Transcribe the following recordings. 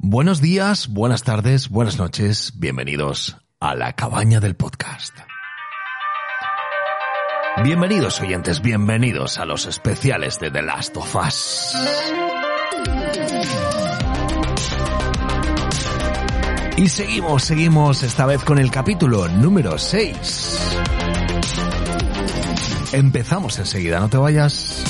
Buenos días, buenas tardes, buenas noches, bienvenidos a la cabaña del podcast. Bienvenidos oyentes, bienvenidos a los especiales de The Last of Us. Y seguimos, seguimos esta vez con el capítulo número 6. Empezamos enseguida, no te vayas.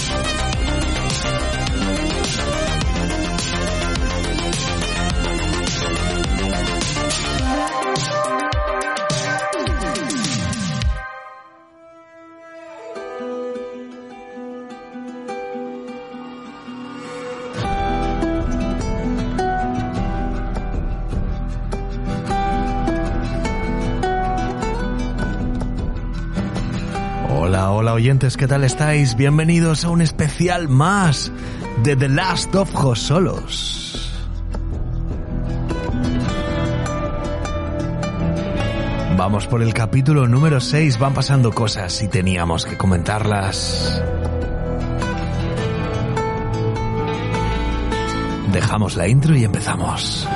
¿Qué tal estáis? Bienvenidos a un especial más de The Last of Us Solos. Vamos por el capítulo número 6, van pasando cosas y teníamos que comentarlas. Dejamos la intro y empezamos.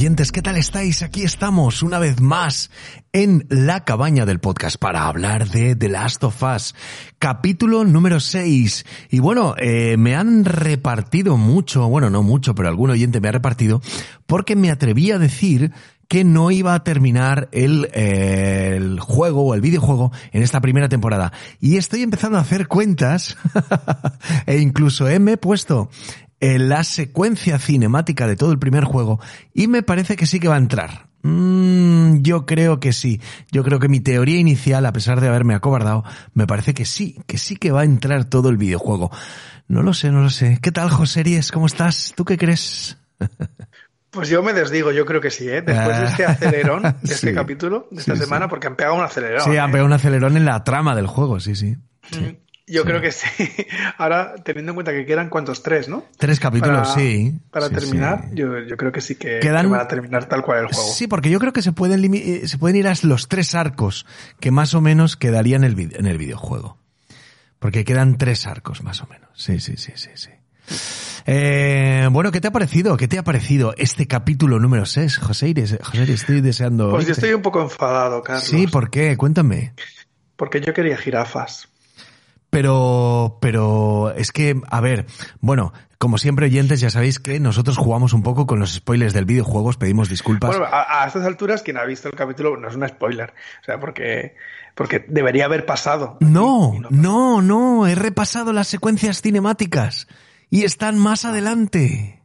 Oyentes, ¿qué tal estáis? Aquí estamos una vez más en la cabaña del podcast para hablar de The Last of Us, capítulo número 6. Y bueno, eh, me han repartido mucho, bueno, no mucho, pero algún oyente me ha repartido, porque me atreví a decir que no iba a terminar el, eh, juego o el videojuego en esta primera temporada. Y estoy empezando a hacer cuentas e incluso eh, me he puesto la secuencia cinemática de todo el primer juego y me parece que sí que va a entrar. Mm, yo creo que sí. Yo creo que mi teoría inicial, a pesar de haberme acobardado, me parece que sí, que sí que va a entrar todo el videojuego. No lo sé, no lo sé. ¿Qué tal, Joseries? ¿Cómo estás? ¿Tú qué crees? Pues yo me desdigo, yo creo que sí, ¿eh? Después de este acelerón, de Sí. este capítulo, de esta Sí, semana, porque han pegado un acelerón. Sí, han ¿eh? pegado un acelerón en la trama del juego, sí, sí. Mm, Yo creo que sí. Ahora, teniendo en cuenta que quedan cuántos tres, ¿no? Tres capítulos, Para- sí. Para Sí, terminar, sí. Yo, yo creo que sí que, Quedan- que van a terminar tal cual el juego. Sí, porque yo creo que se pueden, limi- eh, se pueden ir a los tres arcos que más o menos quedarían en el, vid- en el videojuego. Porque quedan tres arcos más o menos. Sí, sí, sí, sí, sí. Eh, bueno, ¿qué te ha parecido? ¿Qué te ha parecido este capítulo número 6, José Iris? José Iris, estoy deseando... Pues yo estoy un poco enfadado, Carlos. Sí, ¿por qué? Cuéntame. Porque yo quería jirafas. Pero, pero es que, a ver, bueno, como siempre oyentes, ya sabéis que nosotros jugamos un poco con los spoilers del videojuego, os pedimos disculpas. Bueno, a, a estas alturas, quien ha visto el capítulo no es un spoiler. O sea, porque, porque debería haber pasado. No, no, no, he repasado las secuencias cinemáticas y están más adelante.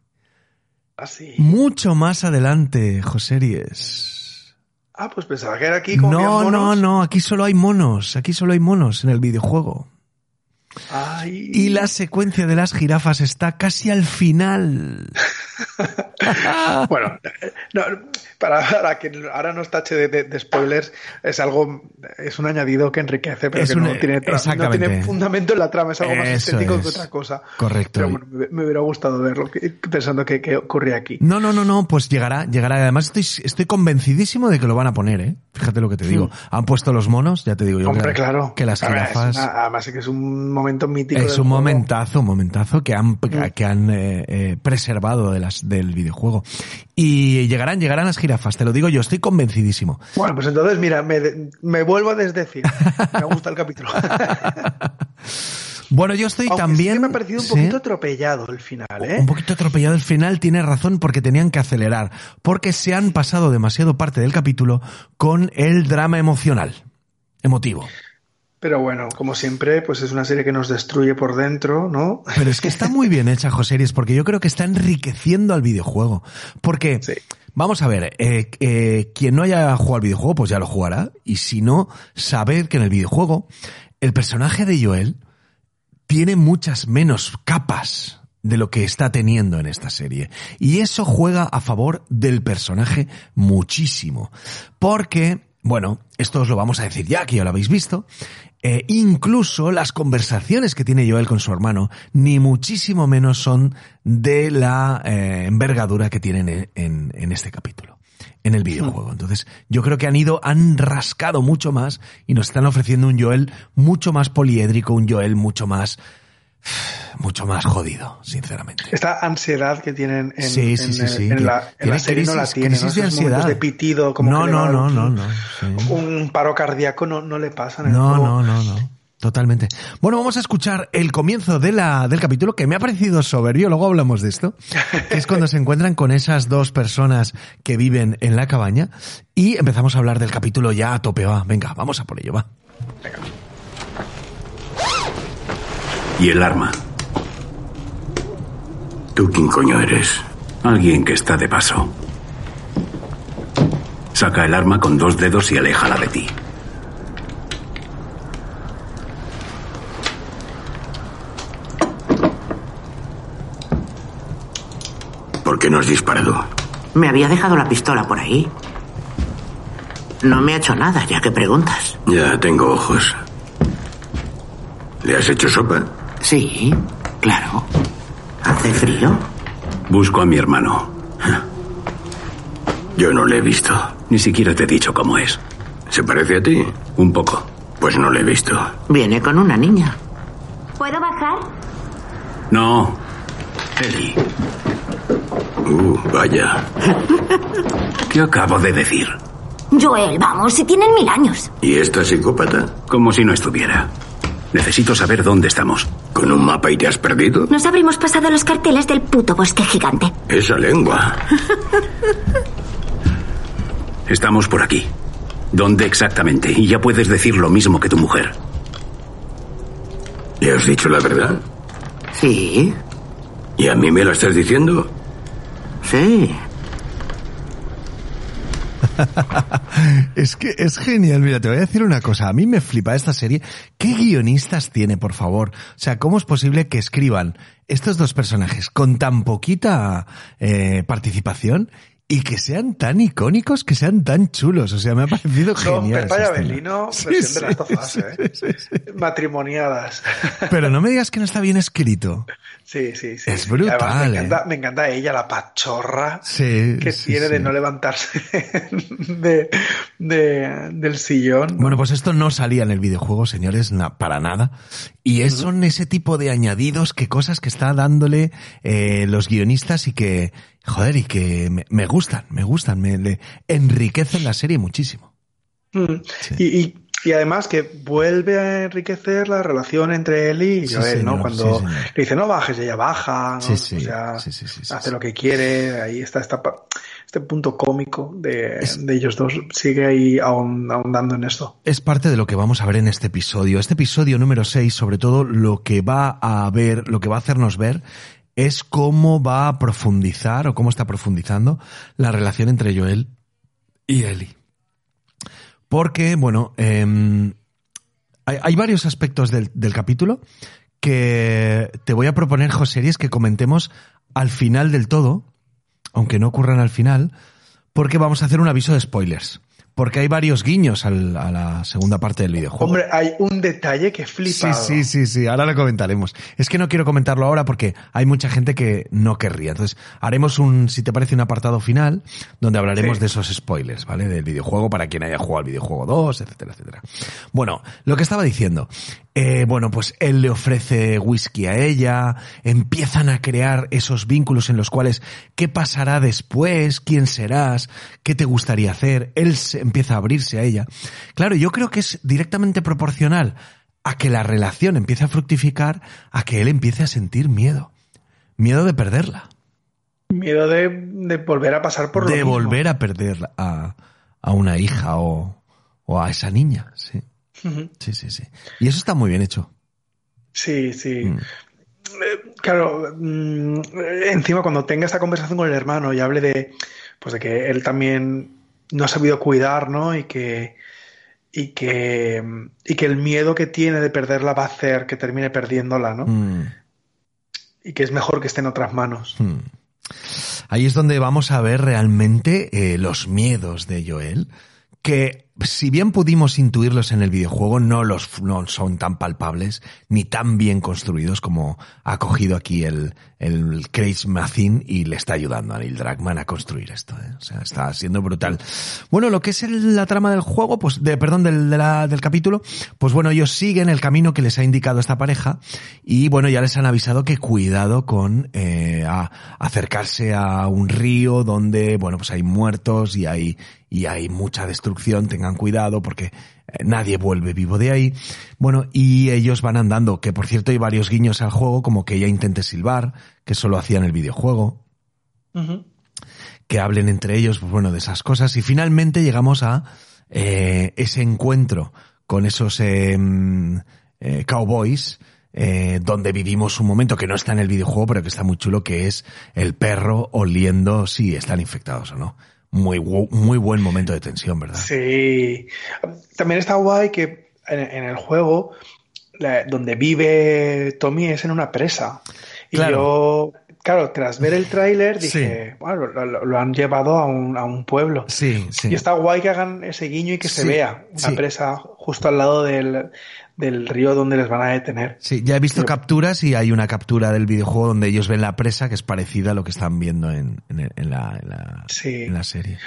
Así. Mucho más adelante, Joseries. Ah, pues pensaba que era aquí como No, no, no, aquí solo hay monos, aquí solo hay monos en el videojuego. Ay. Y la secuencia de las jirafas está casi al final. Bueno, no, para, para que ahora nos tache de, de- de spoilers, es algo, es un añadido que enriquece, pero Es que un- no, tiene tra- no tiene fundamento en la trama, es algo más estético es. que otra cosa. Correcto. Pero bueno, me, me hubiera gustado verlo, pensando que, que ocurría aquí. No, no, no, no, pues llegará, llegará. Además estoy, estoy convencidísimo de que lo van a poner, ¿eh? Fíjate lo que te digo. Han puesto los monos, ya te digo yo. Hombre, que, claro. Que las jirafas... una- además es que es un momento mítico. Es un juego. momentazo, un momentazo que han, que han eh, eh, preservado de del videojuego. Y llegarán, llegarán las jirafas, te lo digo yo, estoy convencidísimo. Bueno, pues entonces, mira, me, me vuelvo a desdecir. Me gusta el capítulo. Bueno, yo estoy Aunque sí también... que me ha parecido un ¿sí? poquito atropellado el final, ¿eh? Un poquito atropellado el final, tiene razón porque tenían que acelerar, porque se han pasado demasiado parte del capítulo con el drama emocional. emotivo. Pero bueno, como siempre, pues es una serie que nos destruye por dentro, ¿no? Pero es que está muy bien hecha, Joseries, porque yo creo que está enriqueciendo al videojuego. Porque, vamos a ver, eh, eh, quien no haya jugado al videojuego, pues ya lo jugará. Y si no, saber que en el videojuego el personaje de Joel tiene muchas menos capas de lo que está teniendo en esta serie. Y eso juega a favor del personaje muchísimo. Porque, bueno, esto os lo vamos a decir ya, que ya lo habéis visto, eh, incluso las conversaciones que tiene Joel con su hermano, ni muchísimo menos son de la eh, envergadura que tienen en, este capítulo, en el videojuego. Entonces, yo creo que han ido, han rascado mucho más y nos están ofreciendo un Joel mucho más poliédrico, un Joel mucho más mucho más jodido, sinceramente. Esta ansiedad que tienen en, sí, sí, sí, en, la, serie no la tienen. ¿no? de ansiedad. de pitido, como no, no, no, no, no, Un paro cardíaco no, no le pasa. En no, no, no, no. Totalmente. Bueno, vamos a escuchar el comienzo de la, del capítulo que me ha parecido soberbio, luego hablamos de esto, que es cuando se encuentran con esas dos personas que viven en la cabaña y empezamos a hablar del capítulo ya a tope, va. Venga, vamos a por ello, va. Venga. ¿Y el arma? ¿Tú quién coño eres? Alguien que está de paso. Saca el arma con dos dedos y aléjala de ti. ¿Por qué no has disparado? Me había dejado la pistola por ahí. No me ha hecho nada, ya que preguntas. Ya tengo ojos. ¿Le has hecho sopa? Sí, claro. ¿Hace frío? Busco a mi hermano. Yo no le he visto. Ni siquiera te he dicho cómo es. ¿Se parece a ti? Un poco. Pues no le he visto. Viene con una niña. ¿Puedo bajar? No. Eli. Uh, vaya. ¿Qué acabo de decir? Joel, vamos, si tienen mil años. ¿Y esta psicópata? Como si no estuviera. Necesito saber dónde estamos. ¿Con un mapa y te has perdido? Nos habremos pasado los carteles del puto bosque gigante. Esa lengua. Estamos por aquí. ¿Dónde exactamente? Y ya puedes decir lo mismo que tu mujer. ¿Le has dicho la verdad? Sí. ¿Y a mí me la estás diciendo? Sí. es que es genial. Mira, te voy a decir una cosa. A mí me flipa esta serie. ¿Qué guionistas tiene, por favor? O sea, ¿cómo es posible que escriban estos dos personajes con tan poquita eh, participación y que sean tan icónicos, que sean tan chulos. O sea, me ha parecido genial. Pepa y Abelino, versión de las tofas, ¿eh? Matrimoniadas. Pero no me digas que no está bien escrito. Sí, sí, sí. Es brutal. me, encanta, ¿eh? me, encanta, ella, la pachorra sí, que tiene de no levantarse de, de, del sillón. Bueno, pues esto no salía en el videojuego, señores, para nada. Y es, son ese tipo de añadidos que cosas que está dándole eh, los guionistas y que, joder, y que me, gustan, me gustan, me le enriquecen la serie muchísimo. Mm. y, y además que vuelve a enriquecer la relación entre él y Joel, ¿no? Cuando le dice, no bajes, ella baja, ¿no? o sea, hace lo que quiere, ahí está, este punto cómico de, ellos dos sigue ahí ahondando en esto. Es parte de lo que vamos a ver en este episodio. Este episodio número 6, sobre todo, lo que va a ver, lo que va a hacernos ver es cómo va a profundizar o cómo está profundizando la relación entre Joel y Ellie. Porque, bueno, em, hay, varios aspectos del, capítulo que te voy a proponer, José, es que comentemos al final del todo, aunque no ocurran al final, porque vamos a hacer un aviso de spoilers porque hay varios guiños al, a la segunda parte del videojuego. Hombre, hay un detalle que flipa. Sí, sí, sí, sí, ahora lo comentaremos. Es que no quiero comentarlo ahora porque hay mucha gente que no querría. Entonces, haremos un, si te parece, un apartado final donde hablaremos de esos spoilers, ¿vale? Del videojuego para quien haya jugado al videojuego 2, etcétera, etcétera. Bueno, lo que estaba diciendo, eh, bueno, pues él le ofrece whisky a ella, empiezan a crear esos vínculos en los cuales, ¿qué pasará después? ¿Quién serás? ¿Qué te gustaría hacer? Él se empieza a abrirse a ella. Claro, yo creo que es directamente proporcional a que la relación empiece a fructificar, a que él empiece a sentir miedo. Miedo de perderla. Miedo de, volver a pasar por De volver a perder a, a una hija o, o a esa niña, sí. Sí, sí, sí. Y eso está muy bien hecho. Sí, sí. Mm. Eh, claro, mm, encima cuando tenga esta conversación con el hermano y hable de, pues de que él también no ha sabido cuidar, ¿no? Y que, y que, y que el miedo que tiene de perderla va a hacer que termine perdiéndola, ¿no? Mm. Y que es mejor que esté en otras manos. Ahí es donde vamos a ver realmente eh, los miedos de Joel, que si bien pudimos intuirlos en el videojuego, no los no son tan palpables ni tan bien construidos como ha cogido aquí el, el Craig Mazin y le está ayudando a Neil Druckmann a construir esto. ¿eh? O sea, está siendo brutal. Bueno, lo que es la trama del juego, pues, de, perdón, del, del capítulo, pues bueno, ellos siguen el camino que les ha indicado esta pareja y bueno, ya les han avisado que cuidado con eh, acercarse a un río donde, bueno, pues hay muertos y hay y hay mucha destrucción, cuidado porque eh, nadie vuelve vivo de ahí. Bueno, y ellos van andando, que por cierto hay varios guiños al juego, como que ella intente silbar, que solo hacía en el videojuego. Que hablen entre ellos, pues bueno, de esas cosas. Y finalmente llegamos a eh, ese encuentro con esos em, eh, cowboys, donde vivimos un momento que no está en el videojuego, pero que está muy chulo, que es el perro oliendo si están infectados o no muy, muy buen momento de tensión, ¿verdad? Sí. También está guay que en, el juego, donde vive Tommy es en una presa. Y yo, claro, tras ver el tráiler dije, bueno, lo, han llevado a un, a un pueblo. Sí, sí. Y está guay que hagan ese guiño y que se vea una presa justo al lado del, del río donde les van a detener. Sí, ya he visto capturas y hay una captura del videojuego donde ellos ven la presa que es parecida a lo que están viendo en, en, la, en la, serie.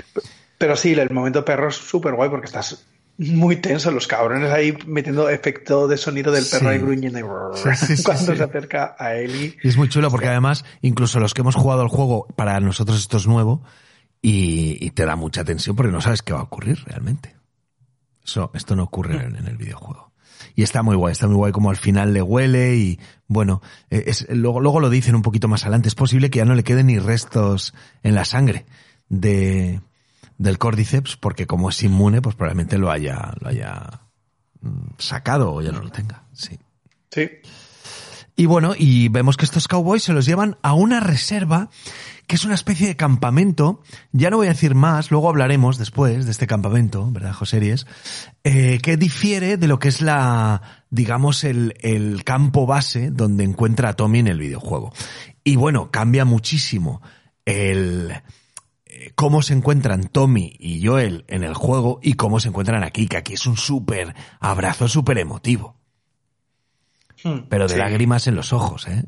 Pero sí, el momento perro es súper guay porque estás muy tenso, los cabrones ahí metiendo efecto de sonido del perro ahí gruñendo cuando se acerca a Eli. Y es muy chulo porque además, incluso los que hemos jugado el juego, para nosotros esto es nuevo y, te da mucha tensión porque no sabes qué va a ocurrir realmente. Eso, esto no ocurre en el videojuego y está muy guay, está muy guay como al final le huele y bueno, eh, es, luego, luego lo dicen un poquito más adelante, es posible que ya no le queden ni restos en la sangre de, del Cordyceps porque como es inmune pues probablemente lo haya, lo haya mm, sacado o ya no lo tenga, sí. Sí. Y bueno, y vemos que estos cowboys se los llevan a una reserva que es una especie de campamento. Ya no voy a decir más, luego hablaremos después de este campamento, ¿verdad, Joseries? Eh, que difiere de lo que es la, digamos, el, el campo base donde encuentra a Tommy en el videojuego. Y bueno, cambia muchísimo el, eh, cómo se encuentran Tommy y Joel en el juego y cómo se encuentran aquí, que aquí es un súper abrazo súper emotivo. Hmm, pero de lágrimas en los ojos, ¿eh?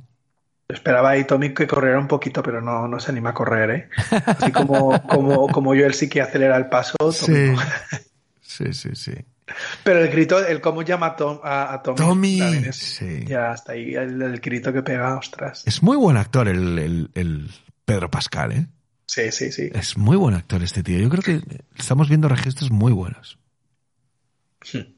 Esperaba ahí Tommy que corriera un poquito, pero no, no se anima a correr, ¿eh? Así como, como, como yo él sí que acelera el paso. sí. sí, sí, sí. Pero el grito, el cómo llama a, Tom, a, Tommy. Tommy, sí. Ya está ahí, el, grito que pega, ostras. Es muy buen actor el, el, el Pedro Pascal, ¿eh? Sí, sí, sí. Es muy buen actor este tío. Yo creo que estamos viendo registros muy buenos.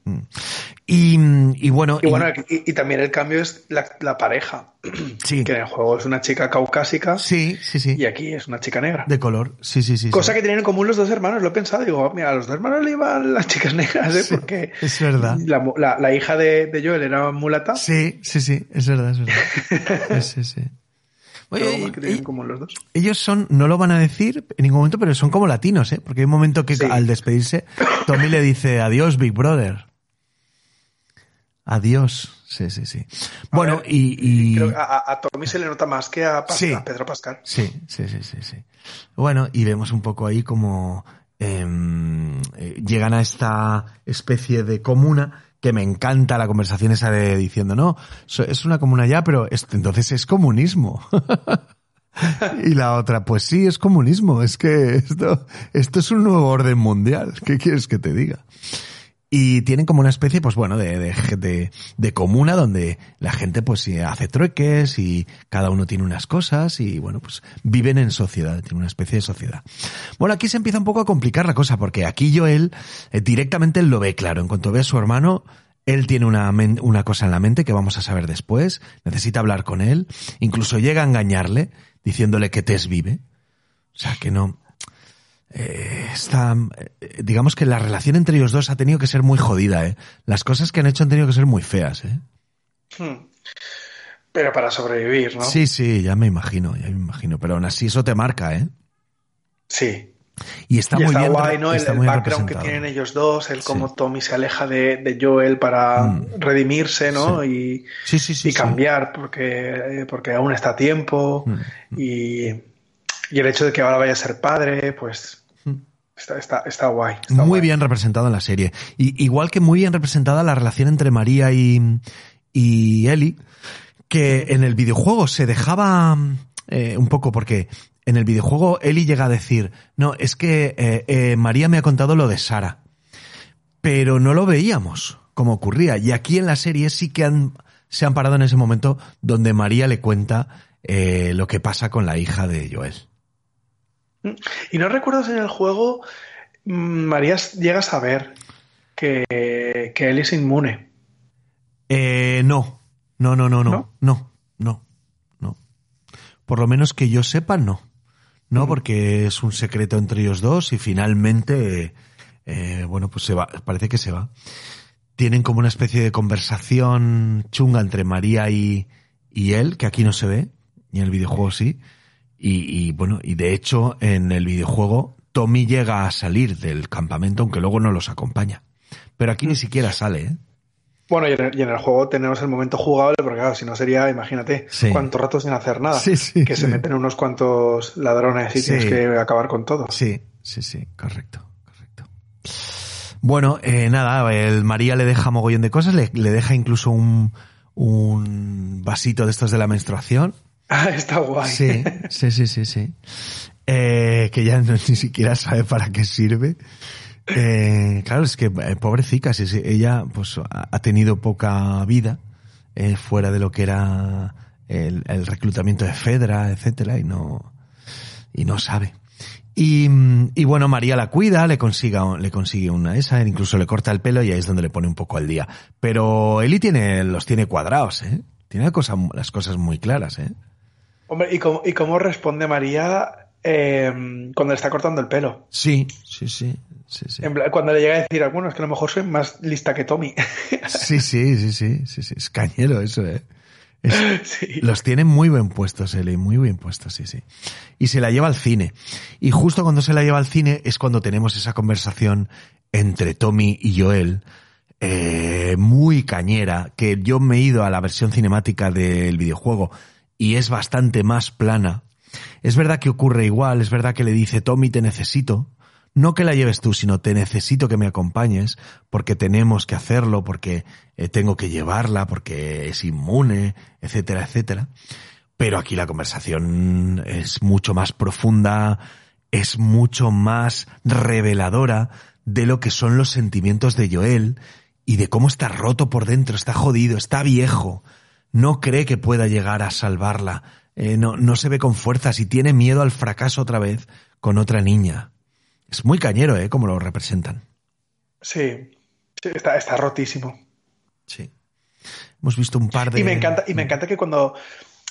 Mm. Y, bueno. Y, bueno y, también el cambio es la, pareja. Sí. Que en el juego es una chica caucásica. Sí, sí, sí. Y aquí es una chica negra. De color. Sí, sí, sí. Cosa que tienen en común los dos hermanos. Lo he pensado. Digo, mira, a los dos hermanos le iban las chicas negras, ¿eh? Porque. Es verdad. La, hija de, de, Joel era mulata. Sí, sí, sí. Es verdad, es verdad. sí, sí. Oye, los dos. ellos son, no lo van a decir en ningún momento, pero son como latinos, ¿eh? Porque hay un momento que al despedirse, Tommy le dice adiós, Big Brother. Adiós. Sí, sí, sí. bueno, y, a, Tommy se le nota más que a, Pedro Pascal. Sí, sí, sí, sí, sí. Bueno, y vemos un poco ahí como em, eh, llegan a esta especie de comuna que me encanta la conversación esa de diciendo, no, es una comuna ya, pero entonces es comunismo. y la otra, pues sí, es comunismo, es que esto, esto es un nuevo orden mundial, ¿qué quieres que te diga? Y tienen como una especie, pues bueno, de, de, de, comuna donde la gente pues hace trueques y cada uno tiene unas cosas y bueno, pues viven en sociedad, tienen una especie de sociedad. Bueno, aquí se empieza un poco a complicar la cosa porque aquí Joel eh, directamente lo ve claro. En cuanto ve a su hermano, él tiene una, una cosa en la mente que vamos a saber después, necesita hablar con él, incluso llega a engañarle diciéndole que Tess vive. O sea, que no, eh, está, eh, digamos que la relación entre ellos dos ha tenido que ser muy jodida, ¿eh? Las cosas que han hecho han tenido que ser muy feas, ¿eh? Hmm. Pero para sobrevivir, ¿no? Sí, sí, ya me imagino, ya me imagino. Pero aún así eso te marca, ¿eh? Sí. Y está muy bien. Guay, ¿no? el, background que tienen ellos dos, el cómo Tommy se aleja de, Joel para mm. redimirse, ¿no? Y, y cambiar, porque, porque aún está a tiempo. Mm. Y, y el hecho de que ahora vaya a ser padre, pues Está, está, guay. muy bien representado en la serie. Y, igual que muy bien representada la relación entre María y, y Ellie, que en el videojuego se dejaba eh, un poco porque en el videojuego Ellie llega a decir, no, es que eh, eh, María me ha contado lo de Sara, pero no lo veíamos como ocurría. Y aquí en la serie sí que han, se han parado en ese momento donde María le cuenta lo que pasa con la hija de Joel. Y no recuerdo si en el juego mm, María llega a saber que, que él es inmune. Eh, no. No, no, no, no. No, no, no. Por lo menos que yo sepa, no. No, porque es un secreto entre ellos dos y finalmente, eh, bueno, pues se va, parece que se va. Tienen como una especie de conversación chunga entre María y, y él, que aquí no se ve, y en el videojuego sí. Y, bueno, y de hecho en el videojuego Tommy llega a salir del campamento, aunque luego no los acompaña. Pero aquí ni siquiera sale, ¿eh? Bueno, y en, el, juego tenemos el momento jugable, porque claro, si no sería, imagínate, cuántos ratos sin hacer nada. que se meten unos cuantos ladrones y tienes que acabar con todo. Sí, sí, sí, correcto, correcto. Bueno, eh, nada, el María le deja mogollón de cosas, le, le deja incluso un, un vasito de estos de la menstruación Ah, está guay. Sí, sí, sí, sí, sí. Eh, que ya ni siquiera sabe para qué sirve. Eh, claro, es que eh, pobrecita, si ella pues ha tenido poca vida eh, fuera de lo que era el, reclutamiento de Fedra, etcétera, y no y no sabe. Y, y, bueno, María la cuida, le consiga, le consigue una esa, incluso le corta el pelo y ahí es donde le pone un poco al día. Pero Eli tiene, los tiene cuadrados, ¿eh? Tiene las cosas muy claras, ¿eh? Hombre, ¿y cómo, y cómo responde María em, cuando le está cortando el pelo? Sí, sí, sí. sí, sí. cuando le llega a decir, bueno, es que a lo mejor soy más lista que Tommy. sí, sí, sí, sí, sí, sí. Es cañero eso, ¿eh? Los tiene muy bien puestos, Eli, muy bien puestos, sí, sí. Y se la lleva al cine. Y justo cuando se la lleva al cine es cuando tenemos esa conversación entre Tommy y Joel, eh, muy cañera, que yo me he ido a la versión cinemática del videojuego y es bastante más plana. Es verdad que ocurre igual, es verdad que le dice Tommy te necesito, no que la lleves tú, sino te necesito que me acompañes, porque tenemos que hacerlo, porque eh, tengo que llevarla, porque es inmune, etcétera, etcétera. Pero aquí la conversación es mucho más profunda, es mucho más reveladora de lo que son los sentimientos de Joel y de cómo está roto por dentro, está jodido, está viejo, no cree que pueda llegar a salvarla, eh, no, no se ve con fuerzas y tiene miedo al fracaso otra vez con otra niña. Es muy cañero, ¿eh? Como lo representan. Sí, está, está rotísimo. Sí. Hemos visto un par de... Y me encanta, y me encanta que cuando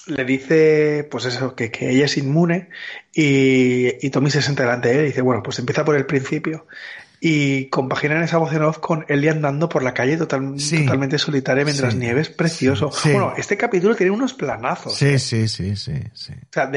le dice, pues eso, que, que ella es inmune y, y Tommy se sienta delante de él y dice, bueno, pues empieza por el principio y compaginan esa voz en off con Ellie andando por la calle totalmente solitaria mientras nieve. Es precioso. Bueno, este capítulo tiene unos planazos. Sí, ¿eh? sí, sí, sí, O sea,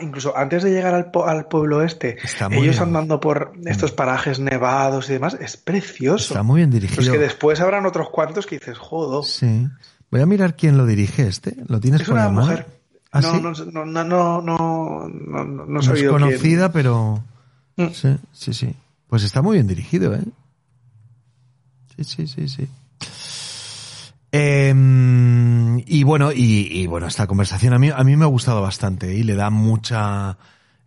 incluso antes de llegar al, al pueblo este, ellos andando por estos mm. parajes nevados y demás, es precioso. Está muy bien dirigido. Pues que después habrán otros cuantos que dices, jodo. Sí. Voy a mirar quién lo dirige este. ¿Lo tienes es por una mujer. ¿Ah, no, no, no, no, no, no, no, no, es conocida, pero... Mm. Sí, sí, sí. Pues está muy bien dirigido, ¿eh? Sí, sí, sí, sí. Em, y bueno, y, bueno, esta conversación a mí, a mí me ha gustado bastante y le da mucha,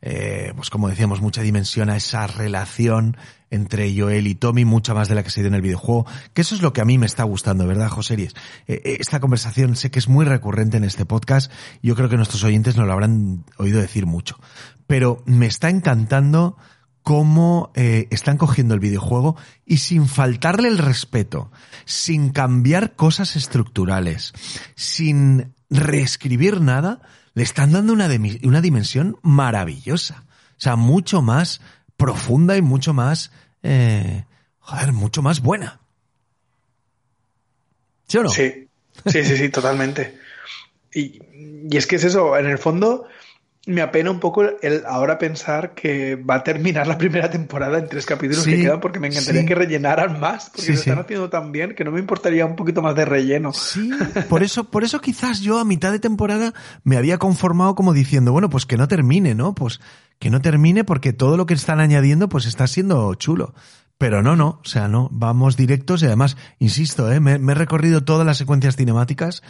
eh, pues como decíamos, mucha dimensión a esa relación entre Joel y Tommy, mucha más de la que se dio en el videojuego, que eso es lo que a mí me está gustando, ¿verdad, José eh, eh, esta conversación sé que es muy recurrente en este podcast, yo creo que nuestros oyentes no lo habrán oído decir mucho, pero me está encantando cómo eh, están cogiendo el videojuego y sin faltarle el respeto, sin cambiar cosas estructurales, sin reescribir nada, le están dando una, una dimensión maravillosa. O sea, mucho más profunda y mucho más, eh, joder, mucho más buena. ¿Sí o no? Sí, sí, sí, sí, totalmente. Y, y, es que es eso, en el fondo me apena un poco el ahora pensar que va a terminar la primera temporada en tres capítulos que quedan porque me encantaría que rellenaran más porque se están haciendo tan bien que no me importaría un poquito más de relleno. Sí, por eso, por eso quizás yo a mitad de temporada me había conformado como diciendo, bueno, pues que no termine, ¿no? Pues que no termine porque todo lo que están añadiendo pues está siendo chulo. Pero no, no, o sea, no, vamos directos y además, insisto, ¿eh? me, me he recorrido todas las secuencias cinemáticas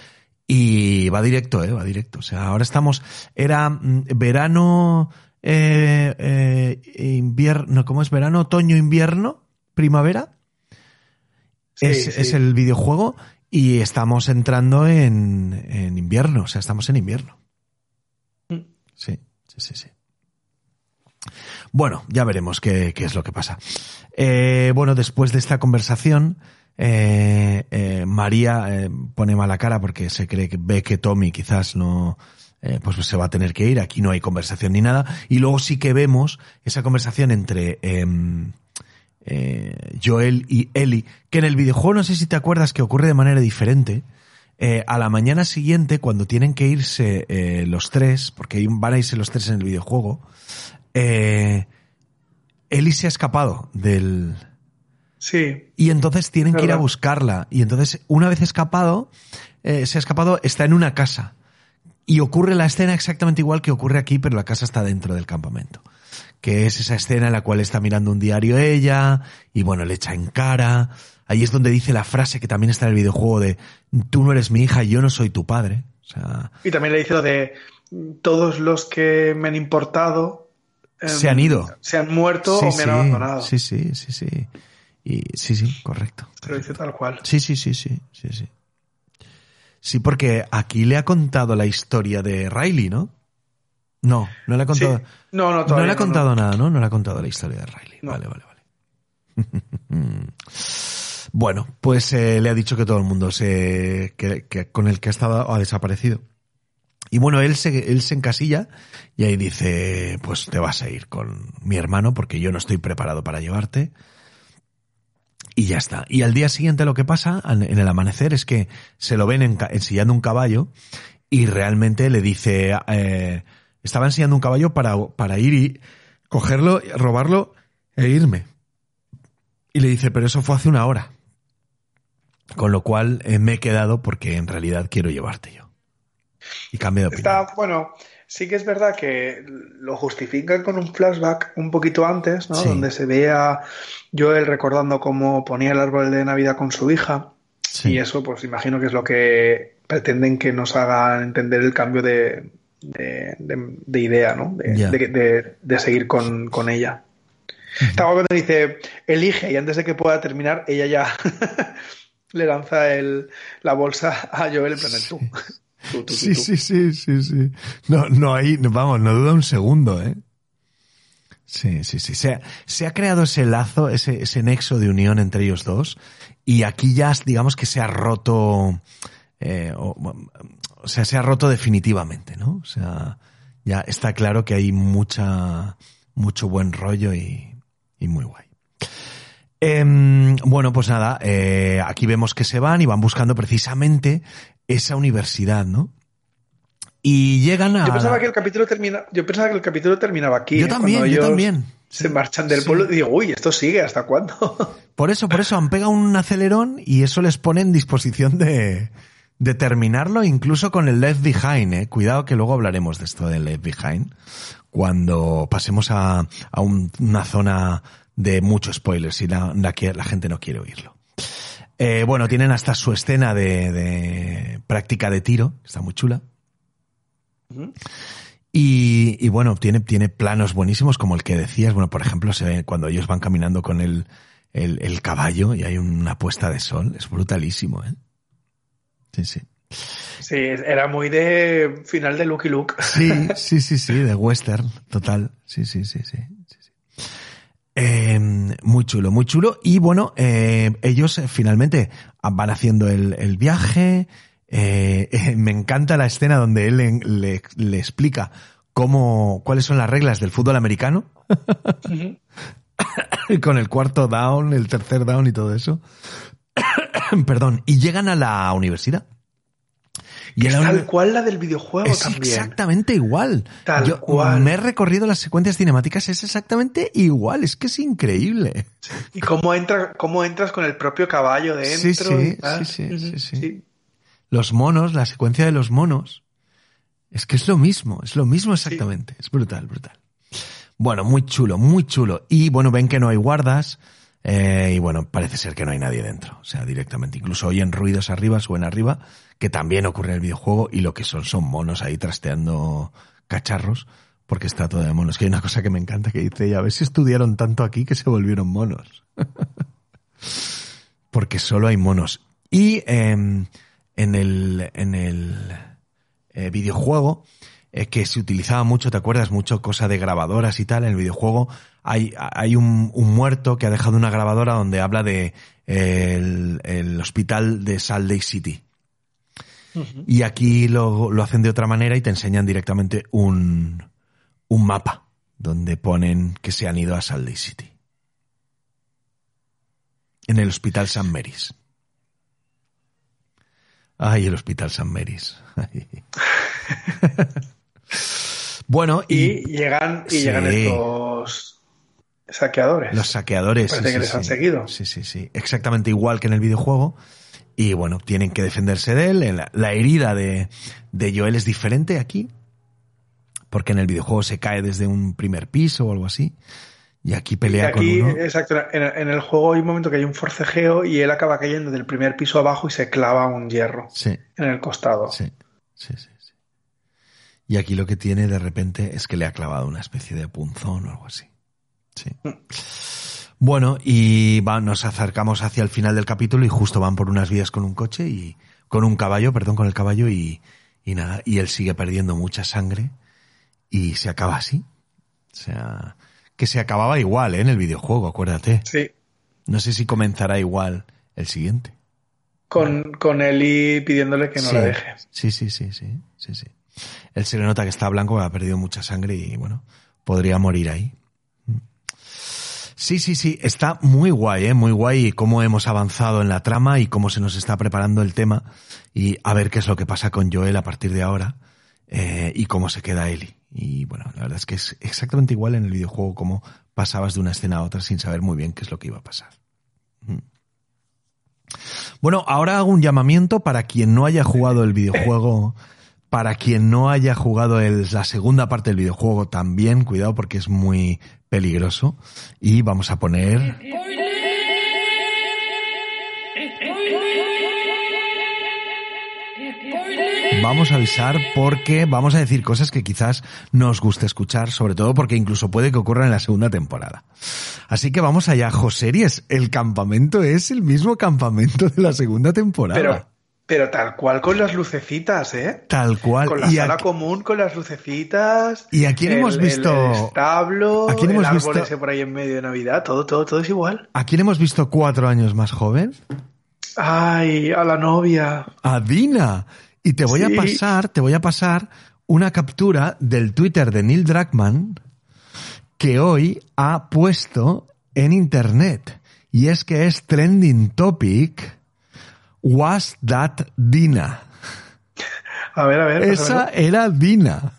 y va directo, eh, va directo. O sea, ahora estamos, era mm, verano, eh, eh, invierno, ¿cómo es? Verano, otoño, invierno, primavera. es, es, el videojuego y estamos entrando en, en, invierno, o sea, estamos en invierno. Mm. Sí, sí, sí, sí. Bueno, ya veremos qué, qué es lo que pasa. Eh, bueno, después de esta conversación, eh, eh, María eh, pone mala cara porque se cree que ve que Tommy quizás no, pues se va a tener que ir. Aquí no hay conversación ni nada. Y luego sí que vemos esa conversación entre em, Joel y Ellie, que en el videojuego no sé si te acuerdas que ocurre de manera diferente. A la mañana siguiente, cuando tienen que irse los tres, porque van a irse los tres en el videojuego, Ellie se ha escapado del, Sí. Y entonces tienen que ir a buscarla. Y entonces, una vez escapado, eh, se ha escapado, está en una casa. Y ocurre la escena exactamente igual que ocurre aquí, pero la casa está dentro del campamento. Que es esa escena en la cual está mirando un diario ella, y bueno, le echa en cara. Ahí es donde dice la frase que también está en el videojuego de tú no eres mi hija, yo no soy tu padre. O sea, y también le dice lo de todos los que me han importado eh, se han ido. Se han muerto sí, o me han sí, abandonado. Sí, sí, sí, sí. Y sí, sí, correcto. Lo dice tal cual. Sí, sí, sí, sí, sí, sí. Sí, porque aquí le ha contado la historia de Riley, ¿no? No, no le ha contado. Sí. No, no, no le ha no, contado no. nada, ¿no? No le ha contado la historia de Riley. Vale, vale, vale. bueno, pues eh, le ha dicho que todo el mundo se, que, que con el que ha estado ha desaparecido. Y bueno, él se, él se encasilla y ahí dice, pues te vas a ir con mi hermano porque yo no estoy preparado para llevarte. Y ya está. Y al día siguiente lo que pasa, en el amanecer, es que se lo ven en, ensillando un caballo y realmente le dice, eh, estaba enseñando un caballo para, para ir y cogerlo, robarlo e irme. Y le dice, pero eso fue hace una hora. Con lo cual eh, me he quedado porque en realidad quiero llevarte yo. Y cambio de opinión. Está, bueno, sí que es verdad que lo justifican con un flashback un poquito antes, ¿no? Sí. Donde se ve a Joel recordando cómo ponía el árbol de Navidad con su hija. Sí. Y eso, pues imagino que es lo que pretenden que nos haga entender el cambio de, de, de, de idea, ¿no? De, Ya. de, de seguir con, con ella. Estaba cuando dice, elige, y antes de que pueda terminar, ella ya le lanza el, la bolsa a Joel en plan, tú. Tú, tú, Sí, tú. sí, sí, sí, sí. No, no hay, vamos, no duda un segundo, ¿eh? Sí, sí, sí. Se ha, se ha creado ese lazo, ese, ese nexo de unión entre ellos dos. Y aquí ya, digamos que se ha roto, eh, o, o sea, se ha roto definitivamente, ¿no? O sea, ya está claro que hay mucha, mucho buen rollo y, y muy guay. Eh, bueno, pues nada, eh, aquí vemos que se van y van buscando precisamente esa universidad, ¿no? Y llegan a. Yo pensaba que el capítulo termina, yo pensaba que el capítulo terminaba aquí. Yo ¿eh? también, yo también. Se marchan del Sí. pueblo y digo, uy, esto sigue, ¿hasta cuándo? Por eso, por eso han pegado un acelerón y eso les pone en disposición de, de terminarlo incluso con el Left Behind, eh. Cuidado que luego hablaremos de esto del Left Behind cuando pasemos a, a un- una zona de mucho spoiler si la, la gente no quiere oírlo. Eh, bueno, tienen hasta su escena de, de práctica de tiro, está muy chula. Y, y bueno, tiene, tiene planos buenísimos como el que decías. Bueno, por ejemplo, se ve cuando ellos van caminando con el, el, el caballo y hay una puesta de sol. Es brutalísimo, ¿eh? Sí, sí. Sí, era muy de final de Lucky Luke. Sí, sí, sí, sí, de western, total. Sí, sí, sí, sí. sí, sí. Eh, muy chulo, muy chulo. Y bueno, eh, ellos eh, finalmente van haciendo el, el viaje. Eh, eh, me encanta la escena donde él le, le- le explica cómo, cuáles son las reglas del fútbol americano. Con el cuarto down, el tercer down y todo eso. Perdón. Y llegan a la universidad. Y es tal cual la del videojuego es también. Exactamente igual. Tal cual. Me he recorrido las secuencias cinemáticas, es exactamente igual. Es que es increíble. Y cómo, entra, cómo entras con el propio caballo dentro. Sí, sí, sí, sí, sí, Los monos, la secuencia de los monos. Es que es lo mismo, es lo mismo exactamente. Es brutal, brutal. Bueno, muy chulo, muy chulo. Y bueno, ven que no hay guardas. Eh, y bueno, parece ser que no hay nadie dentro. O sea, directamente. Incluso oyen ruidos arriba, suben arriba, que también ocurre en el videojuego, y lo que son son monos ahí trasteando cacharros, porque está todo de monos. Que hay una cosa que me encanta que dice, a ver si estudiaron tanto aquí que se volvieron monos. porque solo hay monos. Y em, en el, en el eh, videojuego, eh, que se utilizaba mucho, ¿te acuerdas? Mucho cosa de grabadoras y tal. En el videojuego hay, hay un, muerto que ha dejado una grabadora donde habla de el, hospital de Salt Lake City. Y aquí lo, lo, hacen de otra manera y te enseñan directamente un, un mapa donde ponen que se han ido a Salt Lake City. En el hospital San Mary's. Ay, el hospital San Mary's. Bueno, y, llegan, y llegan estos saqueadores. Los saqueadores. Parece que les han seguido. Sí, sí, sí. Exactamente igual que en el videojuego. Y bueno, tienen que defenderse de él. La, herida de, de Joel es diferente aquí. Porque en el videojuego se cae desde un primer piso o algo así. Y aquí pelea con uno. Exacto, en, el juego hay un momento que hay un forcejeo y él acaba cayendo del primer piso abajo y se clava un hierro sí. en el costado. Sí, sí, sí. Y aquí lo que tiene de repente es que le ha clavado una especie de punzón o algo así. Sí. Bueno, y va, nos acercamos hacia el final del capítulo y justo van por unas vías con un coche y con un caballo, perdón, con el caballo y, y nada, y él sigue perdiendo mucha sangre y se acaba así. O sea, que se acababa igual, ¿eh? En el videojuego, acuérdate. Sí. No sé si comenzará igual el siguiente. Con, con Eli pidiéndole que no la deje. Sí, sí, sí, sí, sí, sí. Él se le nota que está blanco, ha perdido mucha sangre y bueno, podría morir ahí. Sí, sí, sí, está muy guay, ¿eh? muy guay cómo hemos avanzado en la trama y cómo se nos está preparando el tema y a ver qué es lo que pasa con Joel a partir de ahora eh, y cómo se queda Ellie. Y bueno, la verdad es que es exactamente igual en el videojuego como pasabas de una escena a otra sin saber muy bien qué es lo que iba a pasar. Mm. Bueno, ahora hago un llamamiento para quien no haya jugado el videojuego para quien no haya jugado la segunda parte del videojuego también, cuidado porque es muy peligroso. Y vamos a poner... Vamos a avisar porque vamos a decir cosas que quizás nos guste escuchar, sobre todo porque incluso puede que ocurra en la segunda temporada. Así que vamos allá, Joseries. El campamento es el mismo campamento de la segunda temporada. Tal cual con las lucecitas, ¿eh? Tal cual. Con la sala común, con las lucecitas. ¿Y a quién hemos visto? El establo, ¿a quién hemos el árbol visto? ese por ahí en medio de Navidad, todo, todo, todo es igual. ¿A quién hemos visto cuatro años más joven? Ay, a la novia. A Dina. Y te voy a pasar, te voy a pasar una captura del Twitter de Neil Druckmann que hoy ha puesto en internet. Y es que es trending topic Was that Dina? A ver, a ver. Esa era Dina.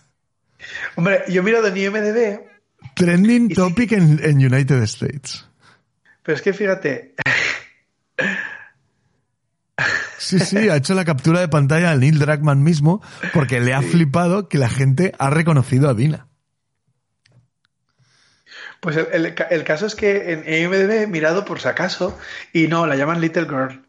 Hombre, yo miro de IMDB. Trending topic en, en, United States. Pero es que fíjate. Sí, sí, ha hecho la captura de pantalla al Neil Druckmann mismo porque le ha flipado que la gente ha reconocido a Dina. Pues el, el caso es que en IMDB he mirado por si acaso y no, la llaman Little Girl.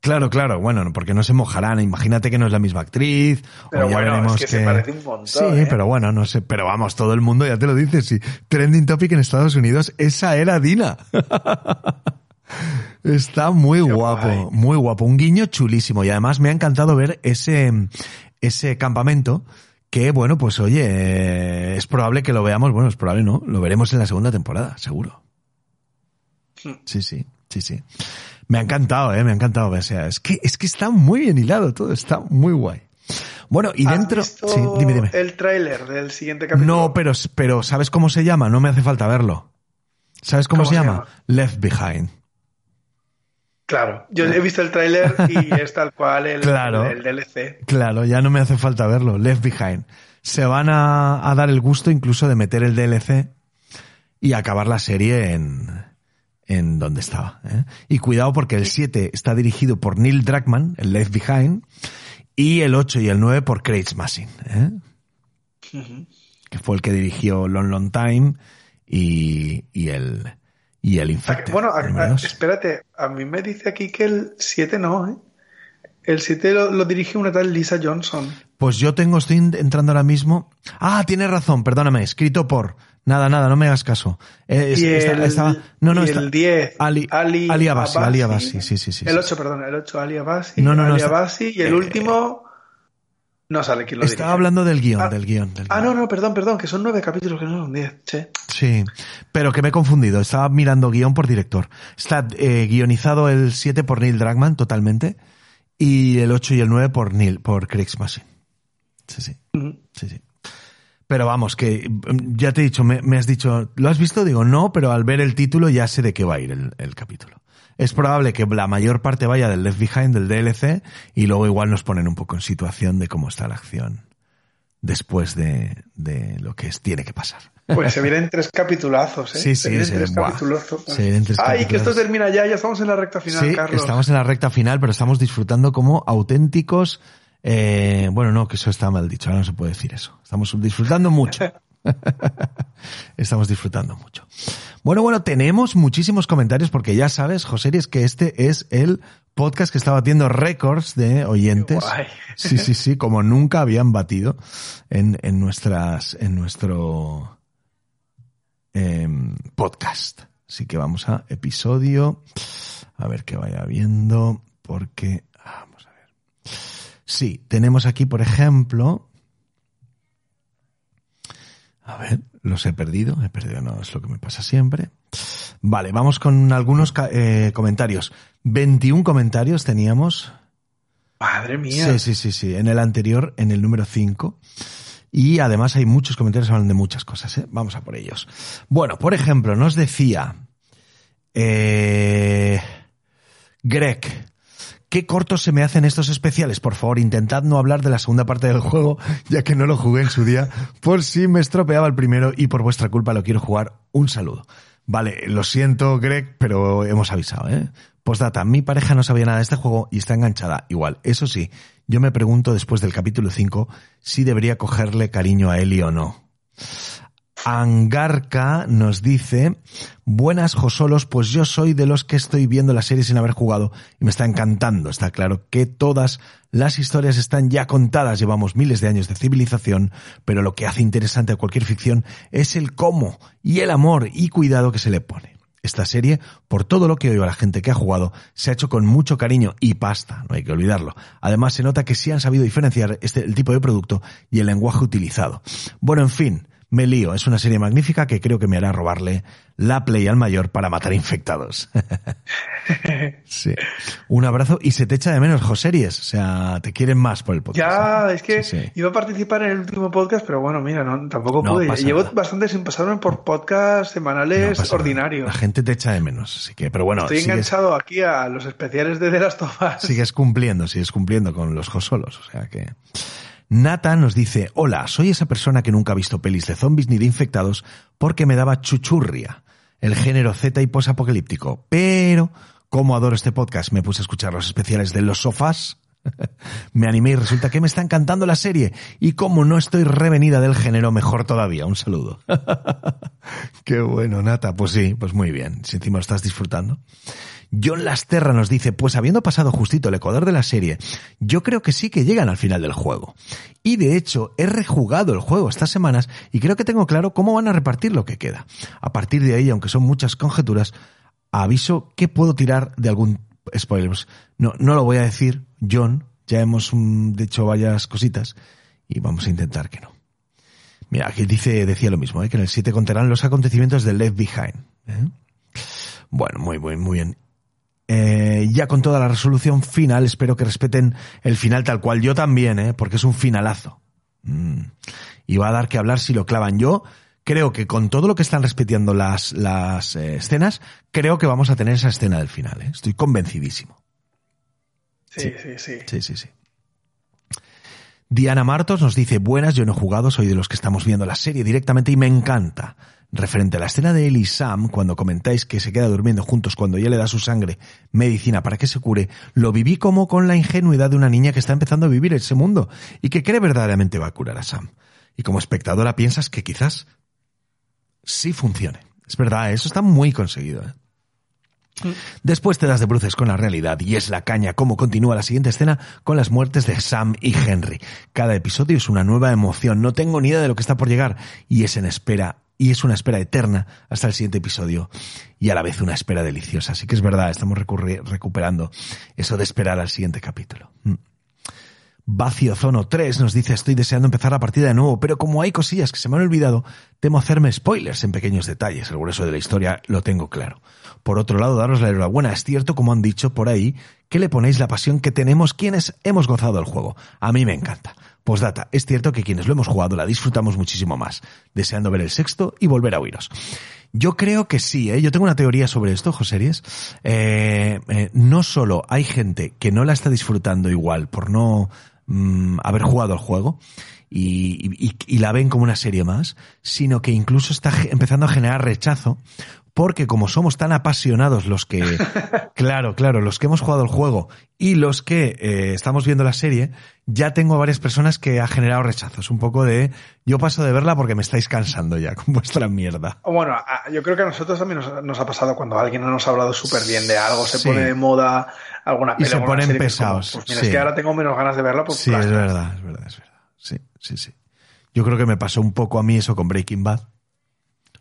Claro, claro, bueno, porque no se mojarán. Imagínate que no es la misma actriz. Pero o ya bueno, veremos es que, se parece un montón. Sí, ¿eh? pero bueno, no sé. Pero vamos, todo el mundo ya te lo dice. Sí. Trending topic en Estados Unidos, esa era Dina. Está muy guapo, muy guapo. Un guiño chulísimo. Y además me ha encantado ver ese, ese campamento que, bueno, pues oye, es probable que lo veamos. Bueno, es probable, ¿no? Lo veremos en la segunda temporada, seguro. Hmm. Sí, sí, sí, sí. Me ha encantado, eh, me ha encantado. O sea, es que, es que está muy bien hilado todo, está muy guay. Bueno, y dentro... sí, dime, dime. el tráiler del siguiente capítulo? No, pero, pero ¿sabes cómo se llama? No me hace falta verlo. ¿Sabes cómo, se, llama? Left Behind. Claro, yo he visto el tráiler y es tal cual el, el, DLC. Claro, ya no me hace falta verlo. Left Behind. Se van a, dar el gusto incluso de meter el DLC y acabar la serie en, en donde estaba. ¿eh? Y cuidado porque el 7 está dirigido por Neil Druckmann, el Left Behind, y el 8 y el 9 por Craig Massin, ¿eh? que fue el que dirigió Long Long Time y, y el y el Infected. Bueno, espérate, a mí me dice aquí que el 7 no, ¿eh? El 7 lo, dirige una tal Lisa Johnson. Pues yo tengo, estoy entrando ahora mismo. Ah, tienes razón, perdóname, escrito por. Nada, nada, no me hagas caso. Eh, y el, no, no, el 10, Ali, Ali, Ali Abasi, Ali Abasi, sí, sí, sí. El 8, perdón, el 8, Ali Abasi, no, no, Ali Abasi, y el eh, último... No sale quién lo Estaba hablando del guion, ah, del guion. ah, no, no, perdón, perdón, que son nueve capítulos, que no son diez, che. Sí, pero que me he confundido. Estaba mirando guion por director. Está eh, guionizado el 7 por Neil Dragman, totalmente, y el 8 y el 9 por Neil, por Craig Masin. Sí, sí. Sí, sí. Pero vamos, que mm, ya te he dicho, me, has dicho, ¿lo has visto? Digo, no, pero al ver el título ya sé de qué va a ir el, capítulo. Es probable que la mayor parte vaya del Left Behind, del DLC, y luego igual nos ponen un poco en situación de cómo está la acción después de, de lo que tiene que pasar. Pues se vienen tres capitulazos, ¿eh? Sí, sí, se vienen tres capitulazos. Ay, que esto termina ya, ya estamos en la recta final, sí, Carlos. Estamos en la recta final, pero estamos disfrutando como auténticos eh, bueno, no, que eso está mal dicho, ahora no se puede decir eso. Estamos disfrutando mucho. Estamos disfrutando mucho. Bueno, bueno, tenemos muchísimos comentarios porque ya sabes, José, es que este es el podcast que está batiendo récords de oyentes. Sí, sí, sí, como nunca habían batido en, en nuestras, en nuestro em, podcast. Así que vamos a episodio, a ver que vaya viendo, porque Sí, tenemos aquí, por ejemplo. A ver, los he perdido, he perdido, no es lo que me pasa siempre. Vale, vamos con algunos eh, comentarios. 21 comentarios teníamos. Madre mía. Sí, sí, sí, sí. En el anterior, en el número 5. Y además hay muchos comentarios que hablan de muchas cosas, ¿eh? Vamos a por ellos. Bueno, por ejemplo, nos decía eh, Greg, Qué cortos se me hacen estos especiales. Por favor, intentad no hablar de la segunda parte del juego, ya que no lo jugué en su día, por si me estropeaba el primero y por vuestra culpa lo quiero jugar. Un saludo. Vale, lo siento, Greg, pero hemos avisado, ¿eh? Postdata, mi pareja no sabía nada de este juego y está enganchada. Igual, eso sí, yo me pregunto después del capítulo 5 si debería cogerle cariño a Eli o no. Angarca nos dice, buenas Josolos, pues yo soy de los que estoy viendo la serie sin haber jugado y me está encantando. Está claro que todas las historias están ya contadas, llevamos miles de años de civilización, pero lo que hace interesante a cualquier ficción es el cómo y el amor y cuidado que se le pone. Esta serie, por todo lo que oigo a la gente que ha jugado, se ha hecho con mucho cariño y pasta, no hay que olvidarlo. Además, se nota que sí han sabido diferenciar este, el tipo de producto y el lenguaje utilizado. Bueno, en fin, me lío, es una serie magnífica que creo que me hará robarle la Play al mayor para matar infectados. sí. Un abrazo y se te echa de menos, Joseries. O sea, te quieren más por el podcast. Ya, es que iba a participar en el último podcast, pero bueno, mira, no, tampoco pude. Llevo bastante sin pasarme por podcasts semanales ordinarios. La gente te echa de menos, así que, pero bueno. Estoy enganchado aquí a los especiales de The Last of Us. Sigues cumpliendo, sigues cumpliendo con los Josolos, o sea que... Nata nos dice, hola, soy esa persona que nunca ha visto pelis de zombies ni de infectados porque me daba chuchurria, el género Z y posapocalíptico. Pero, como adoro este podcast, me puse a escuchar los especiales de los sofás. me animé y resulta que me está encantando la serie. Y como no estoy revenida del género, mejor todavía. Un saludo. Qué bueno, Nata. Pues sí, pues muy bien. Si encima lo estás disfrutando. John Lasterra nos dice, pues habiendo pasado justito el ecuador de la serie, yo creo que sí que llegan al final del juego. Y de hecho, he rejugado el juego estas semanas y creo que tengo claro cómo van a repartir lo que queda. A partir de ahí, aunque son muchas conjeturas, aviso que puedo tirar de algún spoiler. No, no lo voy a decir, John, ya hemos mm, dicho varias cositas y vamos a intentar que no. Mira, aquí dice, decía lo mismo, ¿eh? que en el 7 contarán los acontecimientos de Left Behind. ¿eh? Bueno, muy, muy, muy bien. Eh, ya con toda la resolución final, espero que respeten el final tal cual. Yo también, ¿eh? porque es un finalazo. Mm. Y va a dar que hablar si lo clavan. Yo creo que con todo lo que están respetando las, las eh, escenas, creo que vamos a tener esa escena del final. ¿eh? Estoy convencidísimo. Sí, sí, sí. Sí, sí, sí. Diana Martos nos dice, buenas, yo no he jugado, soy de los que estamos viendo la serie directamente y me encanta. Referente a la escena de Ellie y Sam, cuando comentáis que se queda durmiendo juntos cuando ella le da su sangre medicina para que se cure, lo viví como con la ingenuidad de una niña que está empezando a vivir ese mundo y que cree verdaderamente va a curar a Sam. Y como espectadora piensas que quizás sí funcione. Es verdad, eso está muy conseguido. ¿eh? Después te das de bruces con la realidad y es la caña cómo continúa la siguiente escena con las muertes de Sam y Henry. Cada episodio es una nueva emoción, no tengo ni idea de lo que está por llegar y es en espera y es una espera eterna hasta el siguiente episodio y a la vez una espera deliciosa. Así que es verdad, estamos recuperando eso de esperar al siguiente capítulo. Mm. Vacío Zono 3 nos dice estoy deseando empezar la partida de nuevo, pero como hay cosillas que se me han olvidado, temo hacerme spoilers en pequeños detalles. El grueso de la historia lo tengo claro. Por otro lado, daros la enhorabuena. Es cierto, como han dicho por ahí, que le ponéis la pasión que tenemos quienes hemos gozado el juego. A mí me encanta. Postdata, es cierto que quienes lo hemos jugado la disfrutamos muchísimo más, deseando ver el sexto y volver a oíros. Yo creo que sí, ¿eh? yo tengo una teoría sobre esto, Joseries. Eh, eh, no solo hay gente que no la está disfrutando igual por no mm, haber jugado el juego, y, la ven como una serie más, sino que incluso está empezando a generar rechazo porque como somos tan apasionados los que, claro, claro, los que hemos jugado el juego y los que eh, estamos viendo la serie, ya tengo varias personas que ha generado rechazos. Un poco de, yo paso de verla porque me estáis cansando ya con vuestra mierda. Bueno, yo creo que a nosotros también nos, ha pasado cuando alguien no nos ha hablado súper bien de algo, se pone de moda alguna Y se ponen pesados. pues mira, es que ahora tengo menos ganas de verla. Pues sí, es verdad, es verdad, es verdad. Sí, sí, sí. Yo creo que me pasó un poco a mí eso con Breaking Bad.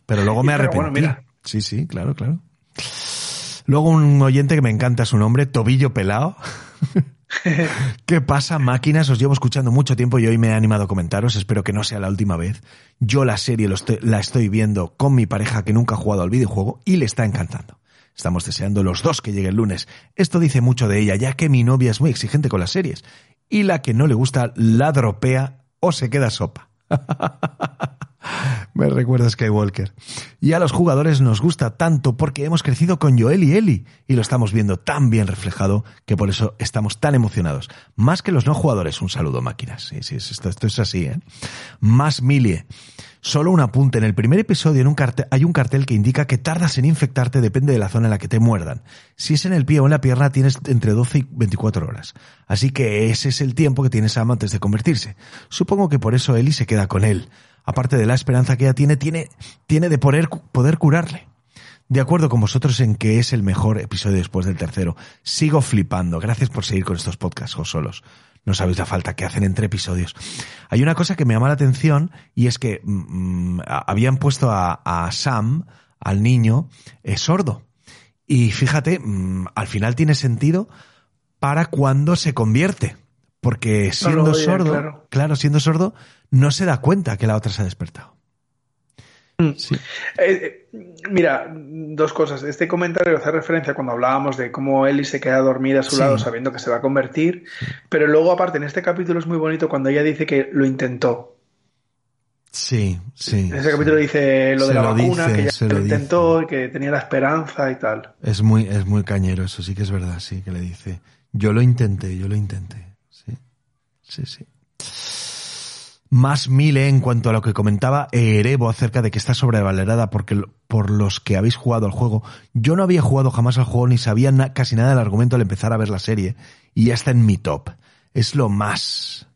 Pero luego me arrepentí. Bueno, mira, Sí, sí, claro, claro. Luego un oyente que me encanta su nombre, Tobillo Pelado. ¿Qué pasa, máquinas? Os llevo escuchando mucho tiempo y hoy me he animado a comentaros. Espero que no sea la última vez. Yo la serie la estoy viendo con mi pareja que nunca ha jugado al videojuego y le está encantando. Estamos deseando los dos que llegue el lunes. Esto dice mucho de ella, ya que mi novia es muy exigente con las series. Y la que no le gusta la dropea o se queda sopa. Me recuerda Skywalker. Y a los jugadores nos gusta tanto porque hemos crecido con Joel y Ellie y lo estamos viendo tan bien reflejado que por eso estamos tan emocionados. Más que los no jugadores. Un saludo, máquinas. Sí, sí, esto, es así, ¿eh? Más Milie. Solo un apunte. En el primer episodio en un cartel, hay un cartel que indica que tardas en infectarte depende de la zona en la que te muerdan. Si es en el pie o en la pierna tienes entre 12 y 24 horas. Así que ese es el tiempo que tienes Sam antes de convertirse. Supongo que por eso Ellie se queda con él aparte de la esperanza que ella tiene, tiene, tiene de poder, poder curarle. De acuerdo con vosotros en que es el mejor episodio después del tercero. Sigo flipando. Gracias por seguir con estos podcasts, solos. No sabéis la falta que hacen entre episodios. Hay una cosa que me llama la atención y es que mm, mm, habían puesto a, Sam, al niño, es sordo. Y fíjate, mm, al final tiene sentido para cuando se convierte. Porque siendo sordo, claro. siendo sordo, no se da cuenta que la otra se ha despertado. Mm. Eh, eh, mira, dos cosas. Este comentario hace referencia cuando hablábamos de cómo Ellie se queda dormida a su lado sabiendo que se va a convertir, pero luego aparte en este capítulo es muy bonito cuando ella dice que lo intentó. Sí, sí. En ese capítulo dice lo de la vacuna, que ya lo, intentó y que tenía la esperanza y tal. Es muy, es muy cañero, eso sí que es verdad, sí, que le dice, yo lo intenté, yo lo intenté. Sí, sí. Más mile en cuanto a lo que comentaba Erebo acerca de que está sobrevalorada porque por los que habéis jugado al juego. Yo no había jugado jamás al juego ni sabía casi nada del argumento al empezar a ver la serie y ya está en mi top. Es lo más.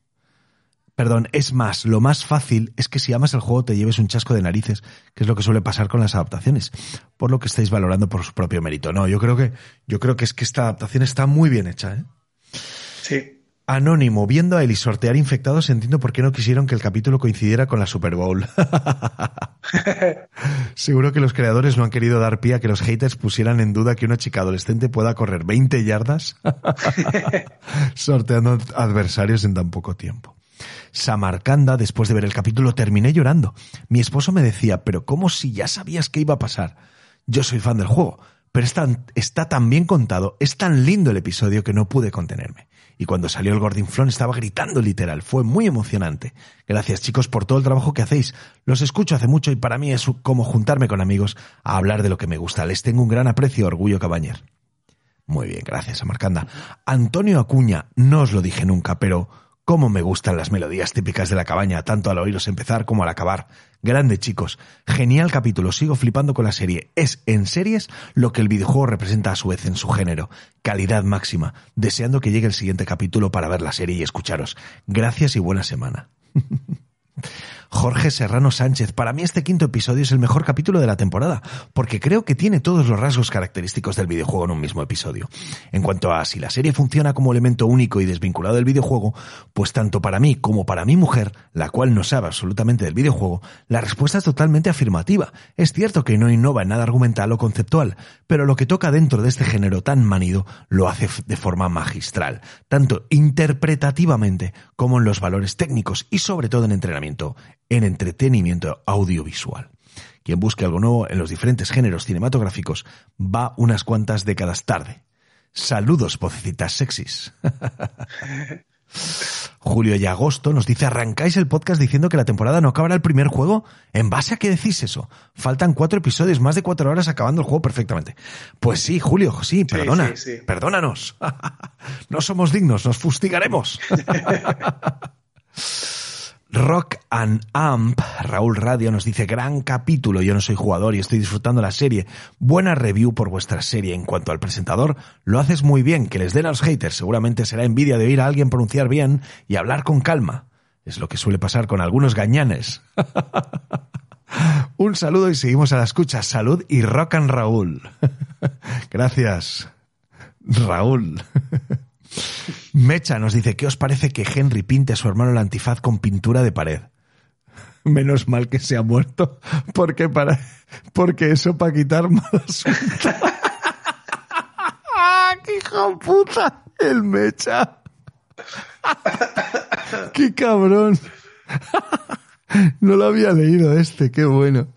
Perdón, es más, lo más fácil es que si amas el juego te lleves un chasco de narices, que es lo que suele pasar con las adaptaciones, por lo que estáis valorando por su propio mérito. No, yo creo que, yo creo que es que esta adaptación está muy bien hecha, ¿eh? Sí, Anónimo, viendo a Eli sortear infectados, entiendo por qué no quisieron que el capítulo coincidiera con la Super Bowl. Seguro que los creadores no han querido dar pie a que los haters pusieran en duda que una chica adolescente pueda correr 20 yardas sorteando adversarios en tan poco tiempo. Samarcanda, después de ver el capítulo, terminé llorando. Mi esposo me decía, pero ¿cómo si ya sabías que iba a pasar? Yo soy fan del juego, pero está tan bien contado, es tan lindo el episodio que no pude contenerme. Y cuando salió el Gordinflón estaba gritando literal. Fue muy emocionante. Gracias chicos por todo el trabajo que hacéis. Los escucho hace mucho y para mí es como juntarme con amigos a hablar de lo que me gusta. Les tengo un gran aprecio, orgullo cabañer. Muy bien, gracias, Amarcanda. Antonio Acuña, no os lo dije nunca, pero Cómo me gustan las melodías típicas de la cabaña, tanto al oírlos empezar como al acabar. Grande, chicos. Genial capítulo. Sigo flipando con la serie. Es en series lo que el videojuego representa a su vez en su género. Calidad máxima. Deseando que llegue el siguiente capítulo para ver la serie y escucharos. Gracias y buena semana. Jorge Serrano Sánchez. Para mí este quinto episodio es el mejor capítulo de la temporada, porque creo que tiene todos los rasgos característicos del videojuego en un mismo episodio. En cuanto a si la serie funciona como elemento único y desvinculado del videojuego, pues tanto para mí como para mi mujer, la cual no sabe absolutamente del videojuego, la respuesta es totalmente afirmativa. Es cierto que no innova en nada argumental o conceptual, pero lo que toca dentro de este género tan manido lo hace de forma magistral, tanto interpretativamente como en los valores técnicos y sobre todo en entrenamiento en entretenimiento audiovisual. Quien busque algo nuevo en los diferentes géneros cinematográficos va unas cuantas décadas tarde. Saludos, vocecitas sexys. Julio y agosto nos dice, arrancáis el podcast diciendo que la temporada no acabará el primer juego. ¿En base a qué decís eso? Faltan cuatro episodios, más de cuatro horas acabando el juego perfectamente. Pues sí, Julio, sí, perdona. Perdónanos. no somos dignos, nos fustigaremos. Rock and Amp, Raúl Radio nos dice, gran capítulo, yo no soy jugador y estoy disfrutando la serie. Buena review por vuestra serie. En cuanto al presentador, lo haces muy bien, que les den a los haters. Seguramente será envidia de oír a alguien pronunciar bien y hablar con calma. Es lo que suele pasar con algunos gañanes. Un saludo y seguimos a la escucha. Salud y rock and Raúl. Gracias, Raúl. Mecha nos dice, ¿qué os parece que Henry pinte a su hermano el antifaz con pintura de pared? Menos mal que se ha muerto, porque para, porque eso para quitar malas ¡Ah, qué hijo puta! El Mecha. ¡Qué cabrón! No lo había leído este, qué bueno.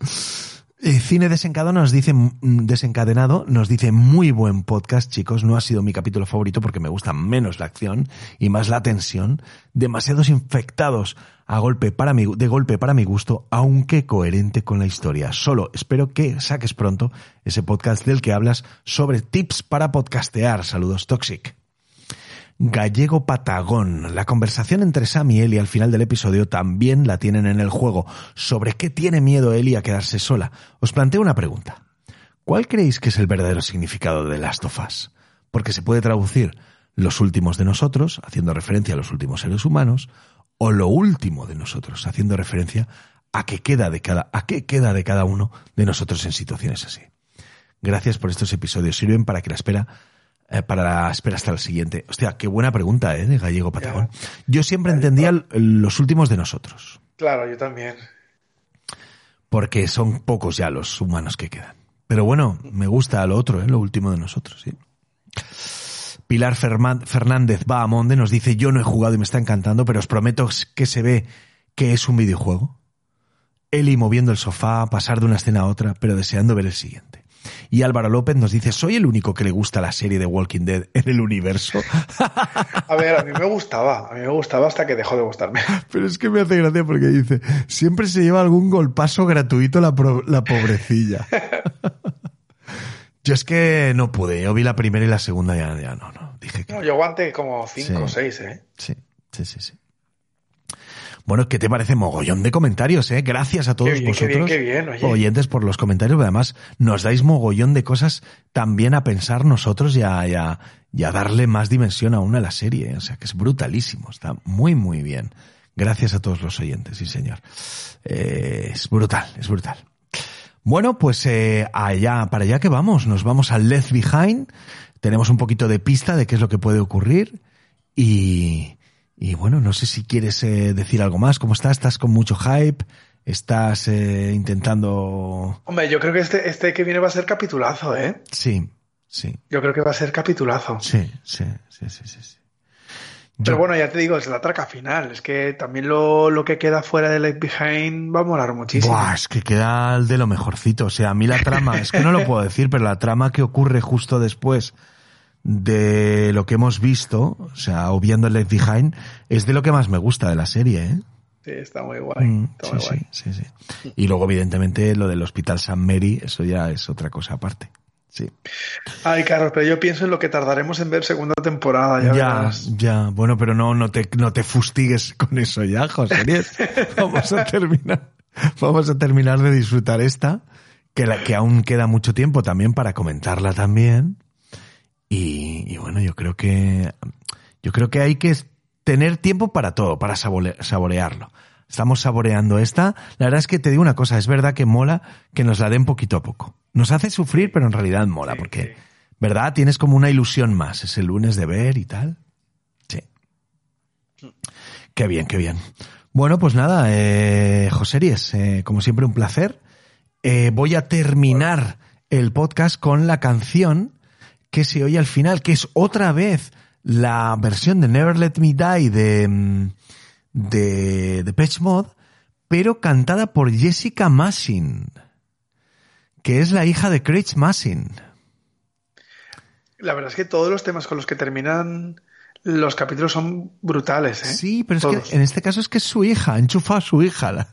Eh, Cine desencadenado nos dice mm, desencadenado nos dice muy buen podcast, chicos. No ha sido mi capítulo favorito porque me gusta menos la acción y más la tensión. Demasiados infectados a golpe para mi, de golpe para mi gusto, aunque coherente con la historia. Solo espero que saques pronto ese podcast del que hablas sobre tips para podcastear. Saludos, Toxic. Gallego Patagón. La conversación entre Sam y Ellie al final del episodio también la tienen en el juego. ¿Sobre qué tiene miedo Ellie a quedarse sola? Os planteo una pregunta. ¿Cuál creéis que es el verdadero significado de Last of Us? Porque se puede traducir los últimos de nosotros, haciendo referencia a los últimos seres humanos, o lo último de nosotros, haciendo referencia a qué queda de cada, a qué queda de cada uno de nosotros en situaciones así. Gracias por estos episodios. Sirven para que la espera eh, para espera hasta el siguiente. Hostia, qué buena pregunta, ¿eh? De Gallego Patagón. Yo siempre entendía los últimos de nosotros. Claro, yo también. Porque son pocos ya los humanos que quedan. Pero bueno, me gusta lo otro, ¿eh? Lo último de nosotros, sí. Pilar Fernández va a Monde nos dice, yo no he jugado y me está encantando, pero os prometo que se ve que es un videojuego. Eli moviendo el sofá, pasar de una escena a otra, pero deseando ver el siguiente. Y Álvaro López nos dice, ¿soy el único que le gusta la serie de Walking Dead en el universo? A ver, a mí me gustaba, a mí me gustaba hasta que dejó de gustarme. Pero es que me hace gracia porque dice, siempre se lleva algún golpazo gratuito la, la pobrecilla. Yo es que no pude, yo vi la primera y la segunda ya, ya no, no. Dije que... No, yo aguanté como cinco o seis, ¿eh? Sí, sí, sí, sí. Bueno, ¿qué te parece mogollón de comentarios, eh? Gracias a todos vosotros, oyentes, por los comentarios. Además, nos dais mogollón de cosas también a pensar nosotros y a, darle más dimensión aún a la serie. ¿eh? O sea, que es brutalísimo. Está muy, muy bien. Gracias a todos los oyentes, sí, señor. Eh, es brutal, es brutal. Bueno, pues eh, allá, para allá que vamos. Nos vamos al Left Behind. Tenemos un poquito de pista de qué es lo que puede ocurrir. Y, y bueno, no sé si quieres eh, decir algo más. ¿Cómo estás? ¿Estás con mucho hype? ¿Estás eh, intentando...? Hombre, yo creo que este, este que viene va a ser capitulazo, ¿eh? Sí, sí. Yo creo que va a ser capitulazo. Sí, sí, sí, sí, sí. Pero bueno, ya te digo, es la traca final. Es que también lo, lo que queda fuera de Left Behind va a molar muchísimo. Buah, es que queda de lo mejorcito. O sea, a mí la trama, es que no lo puedo decir, pero la trama que ocurre justo después de lo que hemos visto, o sea, obviando Left Behind, es de lo que más me gusta de la serie, ¿eh? Sí, está muy guay. Mm, está muy guay. Sí, sí, sí. Y luego, evidentemente, lo del Hospital San Mary, eso ya es otra cosa aparte. Sí. Ay, Carlos, pero yo pienso en lo que tardaremos en ver segunda temporada. Ya, ya, ya. Bueno, pero no, no te, no te fustigues con eso ya, José. Vamos a terminar. Vamos a terminar de disfrutar esta, que, la, que aún queda mucho tiempo también para comentarla también. Y, y bueno, yo creo que, yo creo que hay que tener tiempo para todo, para saborearlo. Estamos saboreando esta. La verdad es que te digo una cosa, es verdad que mola que nos la den poquito a poco. Nos hace sufrir, pero en realidad mola, porque, ¿verdad? Tienes como una ilusión más, es el lunes de ver y tal. Sí. Qué bien, qué bien. Bueno, pues nada, eh, Joseries, eh, como siempre un placer. Eh, voy a terminar el podcast con la canción que se oye al final, que es otra vez la versión de Never Let Me Die de, mm, de, Mod, pero cantada por Jessica Massin que es la hija de Craig Massin. La verdad es que todos los temas con los que terminan los capítulos son brutales. ¿eh? Sí, pero es que en este caso es que es su hija, enchufa a su hija.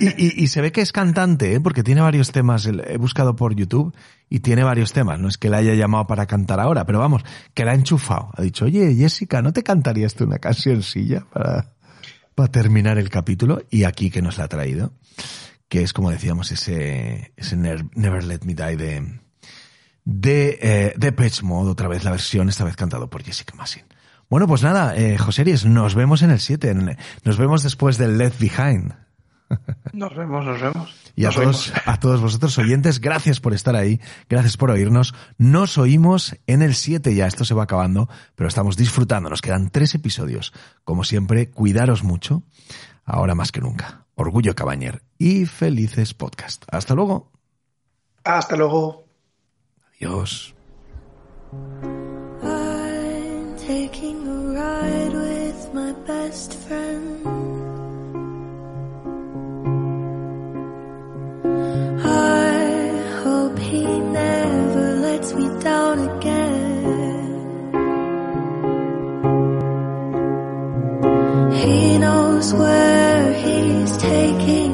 Y, se ve que es cantante, ¿eh? porque tiene varios temas. He buscado por YouTube y tiene varios temas. No es que la haya llamado para cantar ahora, pero vamos, que la ha enchufado. Ha dicho, oye, Jessica, ¿no te cantarías tú una cancioncilla para, para terminar el capítulo? Y aquí que nos la ha traído que es como decíamos ese, ese Never Let Me Die de, de, eh, de Pitch Mode, otra vez la versión, esta vez cantado por Jessica Massin. Bueno, pues nada, eh, Joseries, nos vemos en el 7, nos vemos después del Left Behind. Nos vemos, nos vemos. Y a todos, a todos vosotros oyentes, gracias por estar ahí, gracias por oírnos. Nos oímos en el 7 ya, esto se va acabando, pero estamos disfrutando, nos quedan tres episodios. Como siempre, cuidaros mucho, ahora más que nunca. Orgullo Cabañer y felices podcast. Hasta luego. Hasta luego. Adiós. Best friend. I hope he never lets me down again. He knows where he's taking